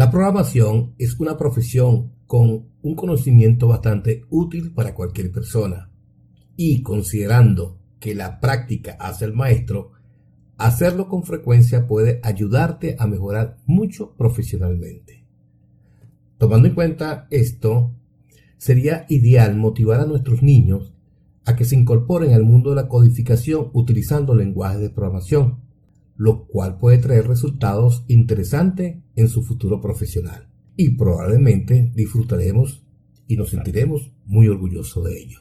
La programación es una profesión con un conocimiento bastante útil para cualquier persona y considerando que la práctica hace el maestro, hacerlo con frecuencia puede ayudarte a mejorar mucho profesionalmente. Tomando en cuenta esto, sería ideal motivar a nuestros niños a que se incorporen al mundo de la codificación utilizando lenguajes de programación, lo cual puede traer resultados interesantes en su futuro profesional. Y probablemente disfrutaremos y nos sentiremos muy orgullosos de ello.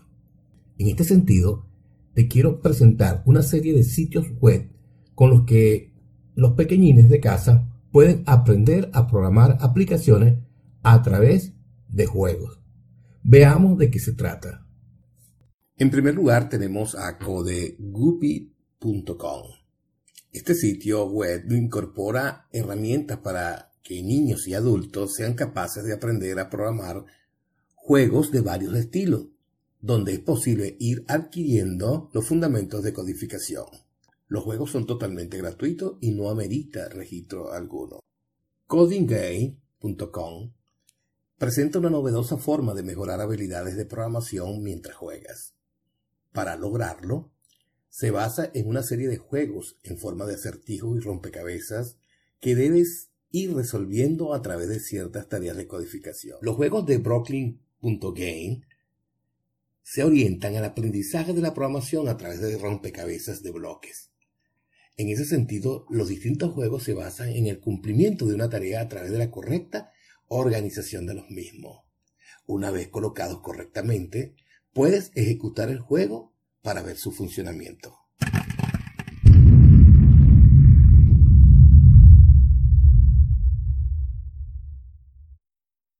En este sentido, te quiero presentar una serie de sitios web con los que los pequeñines de casa pueden aprender a programar aplicaciones a través de juegos. Veamos de qué se trata. En primer lugar tenemos a codeguppy.com. Este sitio web incorpora herramientas para que niños y adultos sean capaces de aprender a programar juegos de varios estilos, donde es posible ir adquiriendo los fundamentos de codificación. Los juegos son totalmente gratuitos y no amerita registro alguno. CodingGame.com presenta una novedosa forma de mejorar habilidades de programación mientras juegas. Para lograrlo, se basa en una serie de juegos en forma de acertijos y rompecabezas que debes ir resolviendo a través de ciertas tareas de codificación. Los juegos de Brooklyn.game se orientan al aprendizaje de la programación a través de rompecabezas de bloques. En ese sentido, los distintos juegos se basan en el cumplimiento de una tarea a través de la correcta organización de los mismos. Una vez colocados correctamente, puedes ejecutar el juego para ver su funcionamiento.